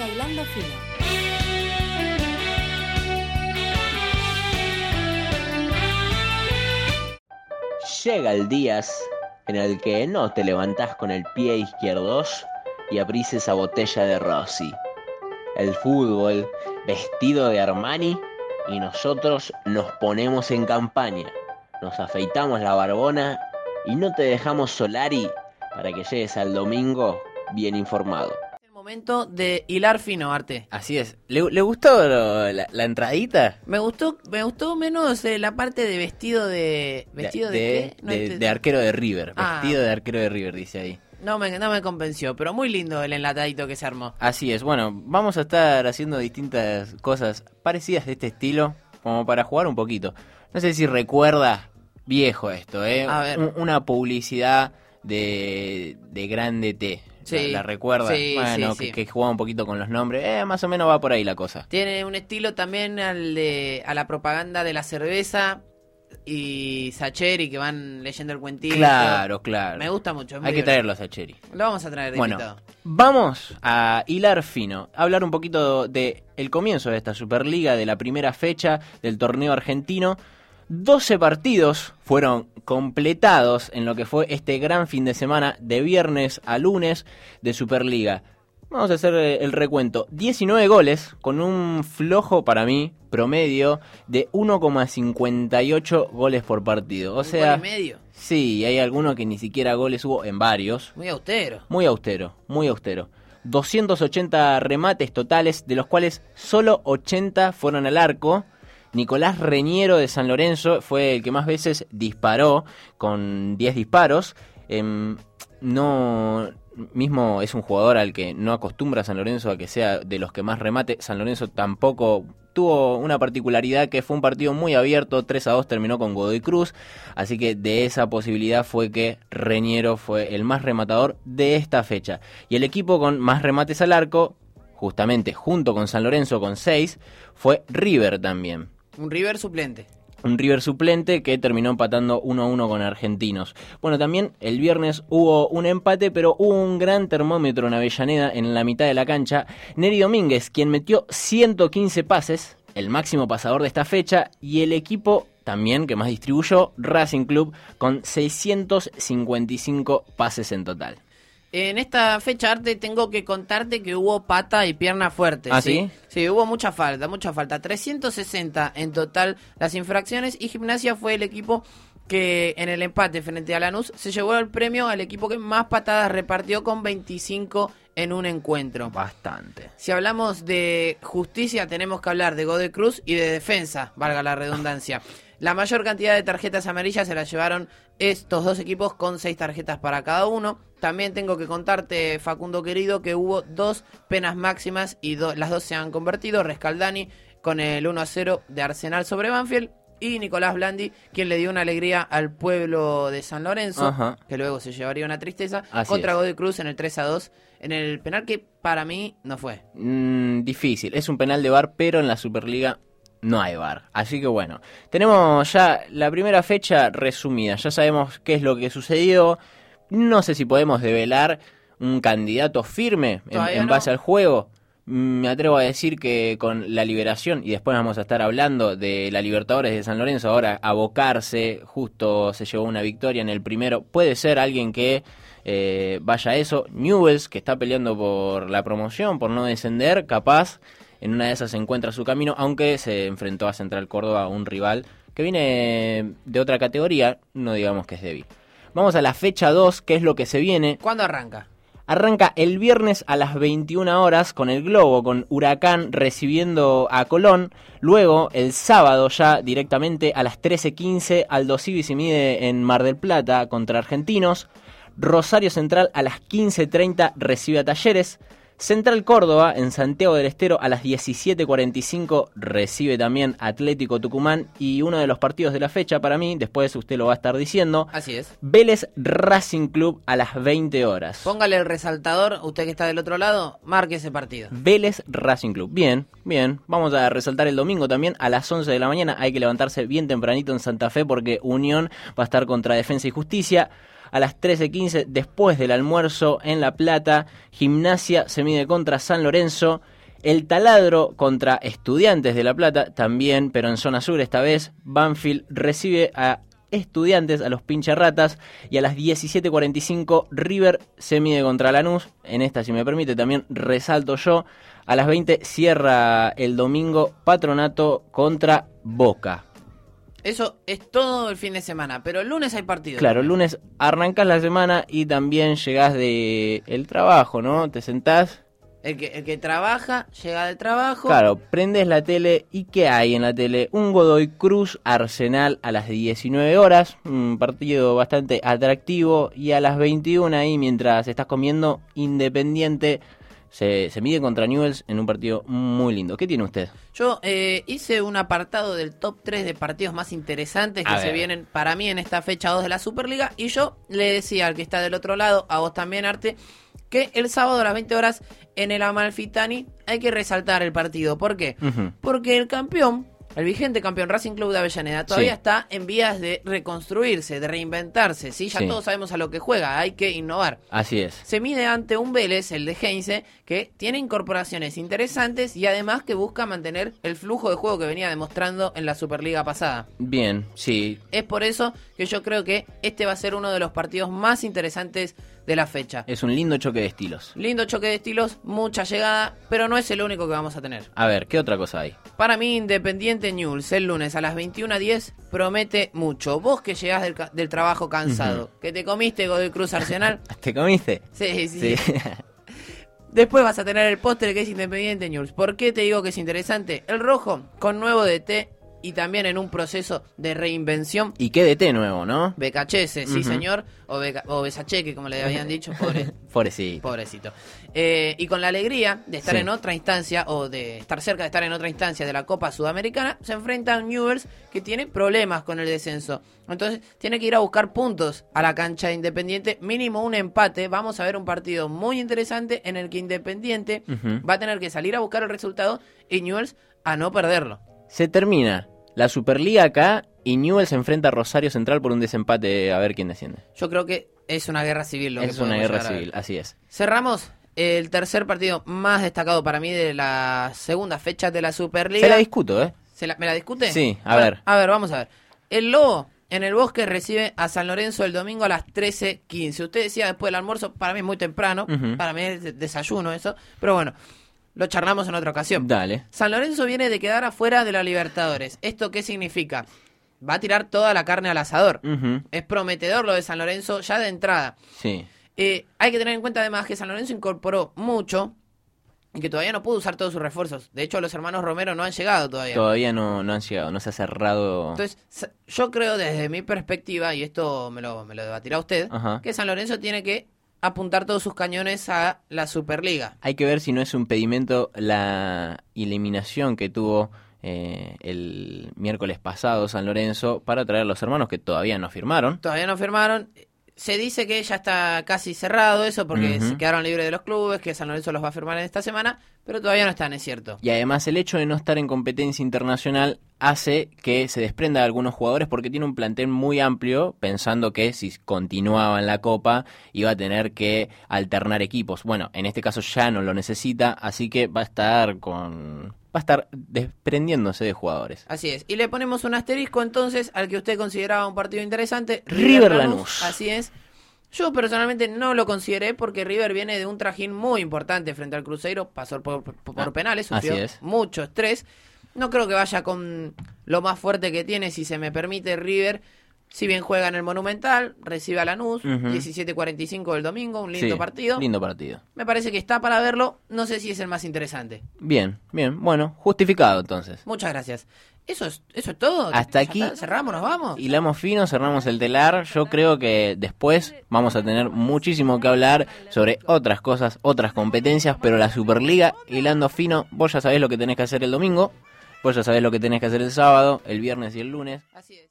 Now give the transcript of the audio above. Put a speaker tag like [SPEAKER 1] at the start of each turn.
[SPEAKER 1] Fino.
[SPEAKER 2] Llega el día en el que no te levantás con el pie izquierdo y abrís esa botella de Rossi. El fútbol vestido de Armani y nosotros nos ponemos en campaña. Nos afeitamos la barbona y no te dejamos Solari para que llegues al domingo bien informado.
[SPEAKER 3] Momento de hilar fino, Arte.
[SPEAKER 4] Así es. ¿Le, le gustó lo- la, la entradita?
[SPEAKER 3] Me gustó, me gustó menos eh, la parte de vestido de. ¿Vestido de, qué? No
[SPEAKER 4] de- arquero de River.
[SPEAKER 3] Ah.
[SPEAKER 4] Vestido de arquero de River, dice ahí.
[SPEAKER 3] No me, no me convenció, pero muy lindo el enlatadito que se armó.
[SPEAKER 4] Así es. Bueno, vamos a estar haciendo distintas cosas parecidas de este estilo, como para jugar un poquito. No sé si recuerda viejo esto, ¿eh?
[SPEAKER 3] A ver.
[SPEAKER 4] Un- una publicidad de, de Grande T.
[SPEAKER 3] Sí.
[SPEAKER 4] ¿La, la recuerda?
[SPEAKER 3] Sí,
[SPEAKER 4] bueno,
[SPEAKER 3] sí,
[SPEAKER 4] que, jugaba un poquito con los nombres. Eh, más o menos va por ahí la cosa.
[SPEAKER 3] Tiene un estilo también al de, a la propaganda de la cerveza y Sacheri que van leyendo el cuentito.
[SPEAKER 4] Claro, claro.
[SPEAKER 3] Me gusta mucho.
[SPEAKER 4] Hay que traerlos a Cheri.
[SPEAKER 3] Lo vamos a traer de
[SPEAKER 4] Bueno,
[SPEAKER 3] invitado.
[SPEAKER 4] vamos a hilar fino, a hablar un poquito de el comienzo de esta Superliga, de la primera fecha del torneo argentino. 12 partidos fueron completados en lo que fue este gran fin de semana de viernes a lunes de Superliga. Vamos a hacer eh, el recuento. 19 goles con un flojo para mí promedio de 1,58 goles por partido. O
[SPEAKER 3] Un
[SPEAKER 4] sea,
[SPEAKER 3] gol y medio.
[SPEAKER 4] sí, hay algunos que ni siquiera goles hubo en varios.
[SPEAKER 3] Muy austero.
[SPEAKER 4] Muy austero, muy austero. 280 remates totales, de los cuales solo 80 fueron al arco. Nicolás Reñero de San Lorenzo fue el que más veces disparó, con 10 disparos. Em, no, mismo es un jugador al que no acostumbra San Lorenzo a que sea de los que más remate. San Lorenzo tampoco tuvo una particularidad que fue un partido muy abierto, 3 a 2 terminó con Godoy Cruz, así que de esa posibilidad fue que Reñero fue el más rematador de esta fecha. Y el equipo con más remates al arco, justamente junto con San Lorenzo con 6, fue River también.
[SPEAKER 3] Un River suplente.
[SPEAKER 4] Un River suplente que terminó empatando 1 a 1 con Argentinos. Bueno, también el viernes hubo un empate, pero hubo un gran termómetro en Avellaneda en la mitad de la cancha. Neri Domínguez, quien metió 115 pases, el máximo pasador de esta fecha, y el equipo también que más distribuyó, Racing Club, con 655 pases en total.
[SPEAKER 3] En esta fecha, Arte, tengo que contarte que hubo pata y pierna fuerte.
[SPEAKER 4] ¿Ah,
[SPEAKER 3] ¿sí?
[SPEAKER 4] sí?
[SPEAKER 3] Sí, hubo mucha falta, mucha falta. 360 en total las infracciones y Gimnasia fue el equipo que en el empate frente a Lanús se llevó el premio al equipo que más patadas repartió con 25 en un encuentro.
[SPEAKER 4] Bastante.
[SPEAKER 3] Si hablamos de justicia, tenemos que hablar de Godoy Cruz y de defensa, valga la redundancia. La mayor cantidad de tarjetas amarillas se las llevaron estos dos equipos con seis tarjetas para cada uno. También tengo que contarte, Facundo querido, que hubo dos penas máximas y do- las dos se han convertido. Rescaldani con el 1 a 0 de Arsenal sobre Banfield. Y Nicolás Blandi, quien le dio una alegría al pueblo de San Lorenzo,
[SPEAKER 4] Ajá.
[SPEAKER 3] que luego se llevaría una tristeza,
[SPEAKER 4] Así
[SPEAKER 3] contra
[SPEAKER 4] es.
[SPEAKER 3] Godoy Cruz en el 3 a 2, en el penal que para mí no fue.
[SPEAKER 4] Mm, difícil. Es un penal de bar, pero en la Superliga no hay bar. Así que bueno, tenemos ya la primera fecha resumida. Ya sabemos qué es lo que sucedió. No sé si podemos develar un candidato firme en, en
[SPEAKER 3] no.
[SPEAKER 4] base al juego. Me atrevo a decir que con la liberación, y después vamos a estar hablando de la Libertadores de San Lorenzo, ahora abocarse, justo se llevó una victoria en el primero, puede ser alguien que eh, vaya a eso. Newells, que está peleando por la promoción, por no descender, capaz en una de esas encuentra su camino, aunque se enfrentó a Central Córdoba, un rival que viene de otra categoría, no digamos que es débil. Vamos a la fecha 2, que es lo que se viene.
[SPEAKER 3] ¿Cuándo arranca?
[SPEAKER 4] Arranca el viernes a las 21 horas con el Globo, con Huracán recibiendo a Colón. Luego, el sábado ya directamente a las 13.15, Aldo Civi se mide en Mar del Plata contra Argentinos. Rosario Central a las 15.30 recibe a Talleres. Central Córdoba en Santiago del Estero a las 17.45 recibe también Atlético Tucumán. Y uno de los partidos de la fecha para mí, después usted lo va a estar diciendo,
[SPEAKER 3] Así es.
[SPEAKER 4] Vélez Racing Club a las 20 horas.
[SPEAKER 3] Póngale el resaltador, usted que está del otro lado, marque ese partido.
[SPEAKER 4] Vélez Racing Club. Bien, bien. Vamos a resaltar el domingo también a las 11 de la mañana. Hay que levantarse bien tempranito en Santa Fe porque Unión va a estar contra Defensa y Justicia. A las 13.15, después del almuerzo en La Plata, Gimnasia se mide contra San Lorenzo. El taladro contra Estudiantes de La Plata, también, pero en zona sur esta vez. Banfield recibe a Estudiantes, a los pincharratas. Y a las 17.45, River se mide contra Lanús. En esta, si me permite, también resalto yo. A las 20 cierra el domingo Patronato contra Boca.
[SPEAKER 3] Eso es todo el fin de semana, pero el lunes hay partido.
[SPEAKER 4] Claro, el lunes arrancas la semana y también llegás de el trabajo, ¿no? Te sentás.
[SPEAKER 3] El que, el que trabaja, llega del trabajo.
[SPEAKER 4] Claro, prendes la tele y ¿qué hay en la tele? Un Godoy Cruz Arsenal a las 19 horas, un partido bastante atractivo y a las 21 ahí mientras estás comiendo Independiente se, se mide contra Newells en un partido muy lindo. ¿Qué tiene usted?
[SPEAKER 3] Yo eh, hice un apartado del top 3 de partidos más interesantes que se vienen para mí en esta fecha 2 de la Superliga. Y yo le decía al que está del otro lado, a vos también, Arte, que el sábado a las 20 horas en el Amalfitani hay que resaltar el partido. ¿Por qué? Porque el campeón, el vigente campeón Racing Club de Avellaneda, todavía
[SPEAKER 4] Sí.
[SPEAKER 3] está en vías de reconstruirse, de reinventarse. ¿sí? Ya
[SPEAKER 4] Sí.
[SPEAKER 3] todos sabemos a lo que juega, hay que innovar
[SPEAKER 4] Así es.
[SPEAKER 3] se mide ante un Vélez, el de Heinze, que tiene incorporaciones interesantes y además que busca mantener el flujo de juego que venía demostrando en la Superliga pasada.
[SPEAKER 4] Bien, sí.
[SPEAKER 3] Es por eso que yo creo que este va a ser uno de los partidos más interesantes de la fecha.
[SPEAKER 4] Es un lindo choque de estilos.
[SPEAKER 3] Lindo choque de estilos, mucha llegada, pero no es el único que vamos a tener.
[SPEAKER 4] A ver, ¿qué otra cosa hay?
[SPEAKER 3] Para mí, Independiente News el lunes a las 21.10 promete mucho. Vos que llegás del, del trabajo cansado, que te comiste Godoy Cruz Arsenal.
[SPEAKER 4] ¿Te comiste?
[SPEAKER 3] sí, sí.
[SPEAKER 4] Sí.
[SPEAKER 3] Después vas a tener el póster que es Independiente News. ¿Por qué te digo que es interesante? El rojo con nuevo DT y también en un proceso de reinvención.
[SPEAKER 4] y qué de té nuevo, ¿no?
[SPEAKER 3] Becachese, sí señor, o, Beca- o Besacheque, como le habían dicho, pobre,
[SPEAKER 4] Pobrecito.
[SPEAKER 3] pobrecito. Eh, y con la alegría de estar
[SPEAKER 4] Sí.
[SPEAKER 3] en otra instancia, o de estar cerca de estar en otra instancia de la Copa Sudamericana, se enfrenta a Newell's que tiene problemas con el descenso. Entonces tiene que ir a buscar puntos a la cancha de Independiente, mínimo un empate. Vamos a ver un partido muy interesante en el que Independiente va a tener que salir a buscar el resultado y Newell's a no perderlo.
[SPEAKER 4] Se termina la Superliga acá y Newell se enfrenta a Rosario Central por un desempate a ver quién desciende.
[SPEAKER 3] Yo creo que es una guerra civil lo que
[SPEAKER 4] Es una guerra civil, así es.
[SPEAKER 3] Cerramos el tercer partido más destacado para mí de la segunda fecha de la Superliga.
[SPEAKER 4] Se la discuto, ¿eh?
[SPEAKER 3] ¿Se la- ¿Me la discute?
[SPEAKER 4] Sí, a
[SPEAKER 3] Bueno,
[SPEAKER 4] ver.
[SPEAKER 3] A ver, vamos a ver. El Lobo en el Bosque recibe a San Lorenzo el domingo a las 13.15. Usted decía después del almuerzo, para mí es muy temprano, para mí es de- desayuno eso, pero bueno, lo charlamos en otra ocasión.
[SPEAKER 4] Dale.
[SPEAKER 3] San Lorenzo viene de quedar afuera de la Libertadores. ¿Esto qué significa? Va a tirar toda la carne al asador. Es prometedor lo de San Lorenzo ya de entrada.
[SPEAKER 4] Sí.
[SPEAKER 3] Eh, hay que tener en cuenta además que San Lorenzo incorporó mucho y que todavía no pudo usar todos sus refuerzos. De hecho, los hermanos Romero no han llegado todavía.
[SPEAKER 4] Todavía no, no han llegado, no se ha cerrado.
[SPEAKER 3] Entonces, yo creo desde mi perspectiva, y esto me lo, me lo debatirá usted,
[SPEAKER 4] Ajá.
[SPEAKER 3] que San Lorenzo tiene que apuntar todos sus cañones a la Superliga.
[SPEAKER 4] Hay que ver si no es un pedimento la eliminación que tuvo eh, el miércoles pasado San Lorenzo para traer a los hermanos que todavía no firmaron.
[SPEAKER 3] Todavía no firmaron. Se dice que ya está casi cerrado eso porque se quedaron libres de los clubes, que San Lorenzo los va a firmar en esta semana, pero todavía no están, es cierto.
[SPEAKER 4] Y además el hecho de no estar en competencia internacional hace que se desprenda de algunos jugadores porque tiene un plantel muy amplio, pensando que si continuaba en la Copa iba a tener que alternar equipos. Bueno, en este caso ya no lo necesita, así que va a estar con va a estar desprendiéndose de jugadores.
[SPEAKER 3] Así es. Y le ponemos un asterisco entonces al que usted consideraba un partido interesante.
[SPEAKER 4] River Lanús.
[SPEAKER 3] Así es. Yo personalmente no lo consideré porque River viene de un trajín muy importante frente al Cruzeiro, pasó por, por- por
[SPEAKER 4] Ah,
[SPEAKER 3] penales, sufrió
[SPEAKER 4] así es.
[SPEAKER 3] mucho estrés. No creo que vaya con lo más fuerte que tiene, si se me permite, River. Si bien juega en el Monumental, recibe a Lanús,
[SPEAKER 4] Ujú.
[SPEAKER 3] 17.45 del domingo, un lindo
[SPEAKER 4] Sí,
[SPEAKER 3] partido.
[SPEAKER 4] Lindo partido.
[SPEAKER 3] Me parece que está para verlo, no sé si es el más interesante.
[SPEAKER 4] Bien, bien. Bueno, justificado entonces.
[SPEAKER 3] Muchas gracias. ¿Eso es, eso es todo?
[SPEAKER 4] Hasta
[SPEAKER 3] ¿Ya
[SPEAKER 4] aquí.
[SPEAKER 3] está? ¿Cerramos? ¿Nos vamos?
[SPEAKER 4] Hilamos fino, cerramos el telar. Yo creo que después vamos a tener muchísimo que hablar sobre otras cosas, otras competencias, pero la Superliga, hilando fino, vos ya sabés lo que tenés que hacer el domingo, vos ya sabés lo que tenés que hacer el sábado, el viernes y el lunes.
[SPEAKER 3] Así es.